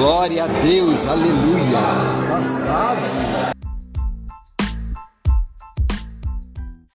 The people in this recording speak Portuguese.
Glória a Deus, aleluia.